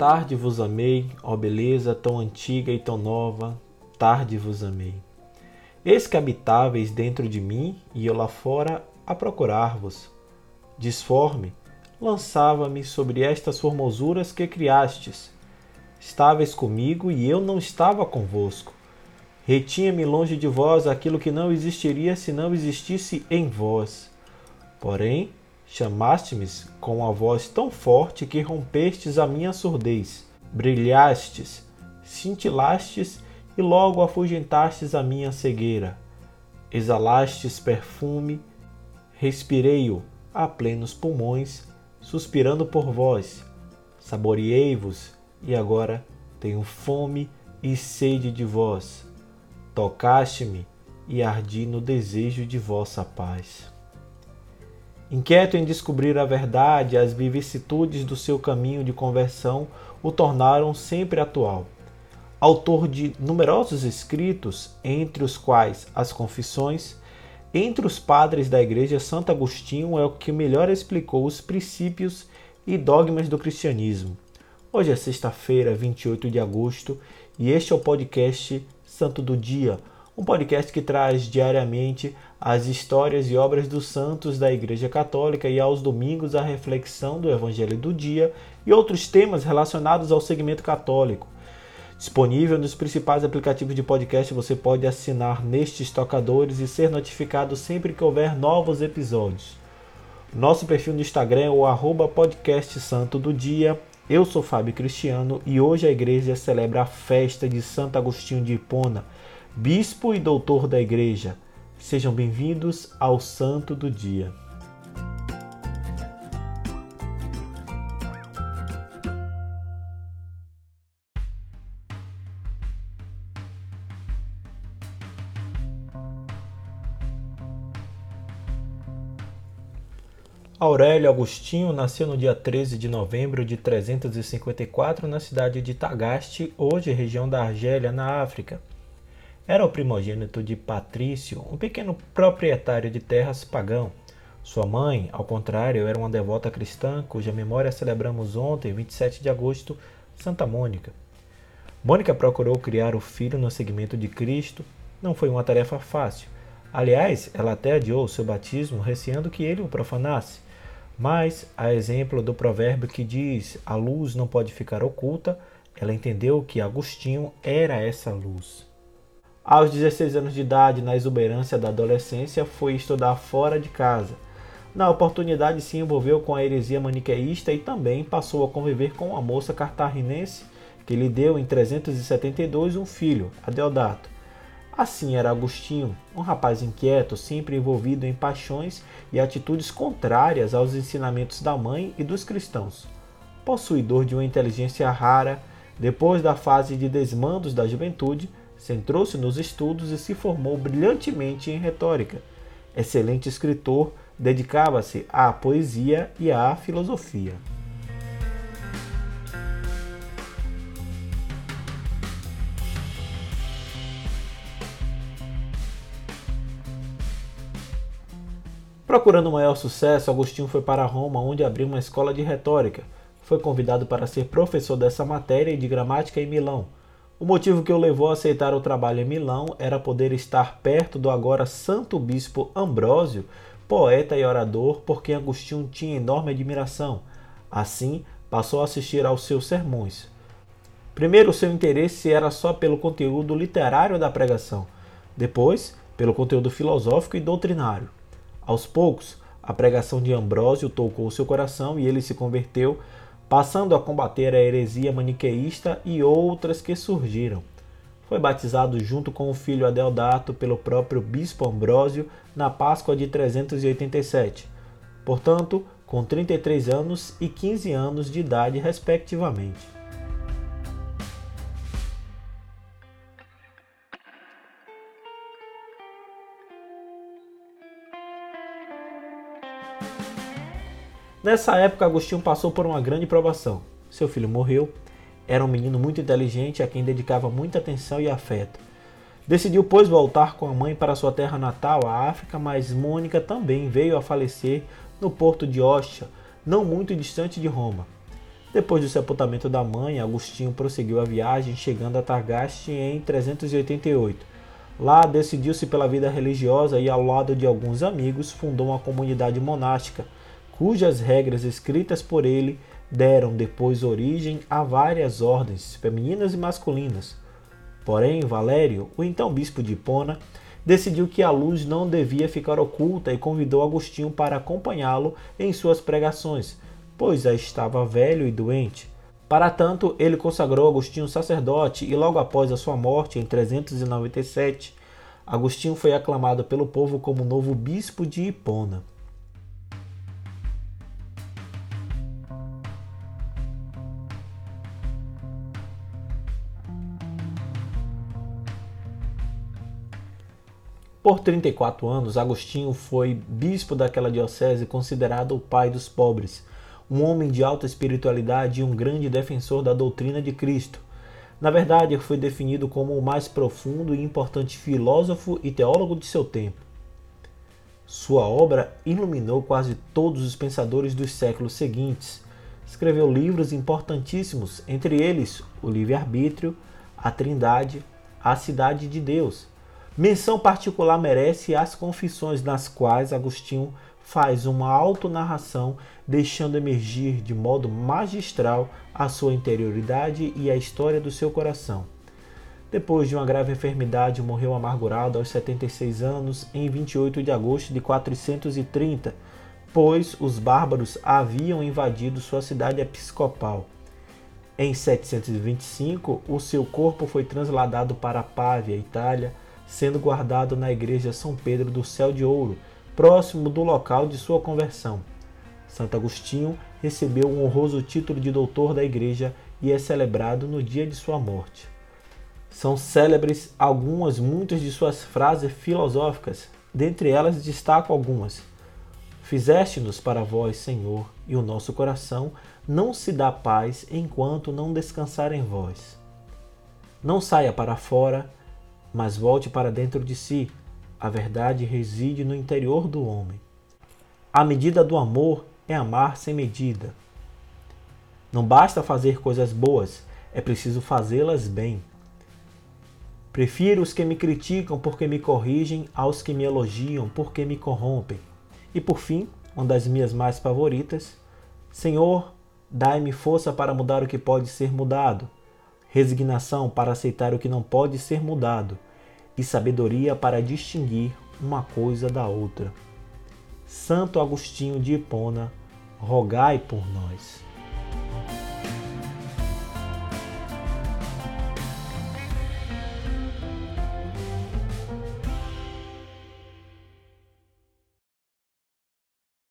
Tarde vos amei, ó beleza tão antiga e tão nova, tarde vos amei. Eis que habitáveis dentro de mim e eu lá fora a procurar-vos. Disforme, lançava-me sobre estas formosuras que criastes. Estáveis comigo e eu não estava convosco. Retinha-me longe de vós aquilo que não existiria se não existisse em vós. Porém, chamaste-me com a voz tão forte que rompestes a minha surdez. Brilhastes, cintilastes e logo afugentastes a minha cegueira. Exalastes perfume, respirei-o a plenos pulmões, suspirando por vós. Saboreei-vos e agora tenho fome e sede de vós. Tocaste-me e ardi no desejo de vossa paz. Inquieto em descobrir a verdade, as vicissitudes do seu caminho de conversão o tornaram sempre atual autor de numerosos escritos, entre os quais as Confissões, entre os padres da Igreja, Santo Agostinho é o que melhor explicou os princípios e dogmas do cristianismo. Hoje é sexta-feira, 28 de agosto, e este é o podcast Santo do Dia, um podcast que traz diariamente as histórias e obras dos santos da Igreja Católica e aos domingos a reflexão do Evangelho do dia e outros temas relacionados ao segmento católico. Disponível nos principais aplicativos de podcast, você pode assinar nestes tocadores e ser notificado sempre que houver novos episódios. Nosso perfil no Instagram é o arroba podcast santo do dia. Eu sou Fábio Cristiano e hoje a igreja celebra a festa de Santo Agostinho de Hipona, bispo e doutor da igreja. Sejam bem-vindos ao Santo do Dia. Aurélio Agostinho nasceu no dia 13 de novembro de 354 na cidade de Tagaste, hoje região da Argélia, na África. Era o primogênito de Patrício, um pequeno proprietário de terras pagão. Sua mãe, ao contrário, era uma devota cristã, cuja memória celebramos ontem, 27 de agosto, Santa Mônica. Mônica procurou criar o filho no seguimento de Cristo. Não foi uma tarefa fácil. Aliás, ela até adiou seu batismo, receando que ele o profanasse. Mas, a exemplo do provérbio que diz a luz não pode ficar oculta, ela entendeu que Agostinho era essa luz. Aos 16 anos de idade, na exuberância da adolescência, foi estudar fora de casa. Na oportunidade, se envolveu com a heresia maniqueísta e também passou a conviver com uma moça cartaginense que lhe deu em 372 um filho, Adeodato. Assim era Agostinho, um rapaz inquieto, sempre envolvido em paixões e atitudes contrárias aos ensinamentos da mãe e dos cristãos. Possuidor de uma inteligência rara, depois da fase de desmandos da juventude, centrou-se nos estudos e se formou brilhantemente em retórica. Excelente escritor, dedicava-se à poesia e à filosofia. Procurando maior sucesso, Agostinho foi para Roma, onde abriu uma escola de retórica. Foi convidado para ser professor dessa matéria e de gramática em Milão. O motivo que o levou a aceitar o trabalho em Milão era poder estar perto do agora santo bispo Ambrósio, poeta e orador por quem Agostinho tinha enorme admiração. Assim, passou a assistir aos seus sermões. Primeiro, seu interesse era só pelo conteúdo literário da pregação, depois, pelo conteúdo filosófico e doutrinário. Aos poucos, a pregação de Ambrósio tocou seu coração e ele se converteu, passando a combater a heresia maniqueísta e outras que surgiram. Foi batizado junto com o filho Adeodato pelo próprio bispo Ambrósio na Páscoa de 387. Portanto, com 33 anos e 15 anos de idade, respectivamente. Nessa época, Agostinho passou por uma grande provação. Seu filho morreu, era um menino muito inteligente a quem dedicava muita atenção e afeto. Decidiu, pois, voltar com a mãe para sua terra natal, a África, mas Mônica também veio a falecer no porto de Ostia, não muito distante de Roma. Depois do sepultamento da mãe, Agostinho prosseguiu a viagem, chegando a Targaste em 388. Lá decidiu-se pela vida religiosa e, ao lado de alguns amigos, fundou uma comunidade monástica, cujas regras escritas por ele deram depois origem a várias ordens, femininas e masculinas. Porém, Valério, o então bispo de Hipona, decidiu que a luz não devia ficar oculta e convidou Agostinho para acompanhá-lo em suas pregações, pois já estava velho e doente. Para tanto, ele consagrou Agostinho sacerdote e logo após a sua morte, em 397, Agostinho foi aclamado pelo povo como novo bispo de Hipona. Por 34 anos, Agostinho foi bispo daquela diocese considerado o pai dos pobres, um homem de alta espiritualidade e um grande defensor da doutrina de Cristo. Na verdade, foi definido como o mais profundo e importante filósofo e teólogo de seu tempo. Sua obra iluminou quase todos os pensadores dos séculos seguintes. Escreveu livros importantíssimos, entre eles O Livre-Arbítrio, A Trindade, A Cidade de Deus Menção particular merece as confissões nas quais Agostinho faz uma autonarração, deixando emergir de modo magistral a sua interioridade e a história do seu coração. Depois de uma grave enfermidade, morreu amargurado aos 76 anos em 28 de agosto de 430, pois os bárbaros haviam invadido sua cidade episcopal. Em 725, o seu corpo foi transladado para Pávia, Itália, sendo guardado na igreja São Pedro do Céu de Ouro, próximo do local de sua conversão. Santo Agostinho recebeu um honroso título de doutor da igreja e é celebrado no dia de sua morte. São célebres algumas, muitas de suas frases filosóficas, dentre elas destaco algumas. Fizeste-nos para vós, Senhor, e o nosso coração não se dá paz enquanto não descansar em vós. Não saia para fora mas volte para dentro de si. A verdade reside no interior do homem. A medida do amor é amar sem medida. Não basta fazer coisas boas, é preciso fazê-las bem. Prefiro os que me criticam porque me corrigem aos que me elogiam porque me corrompem. E por fim, uma das minhas mais favoritas: Senhor, dai-me força para mudar o que pode ser mudado resignação para aceitar o que não pode ser mudado e sabedoria para distinguir uma coisa da outra. Santo Agostinho de Hipona, rogai por nós.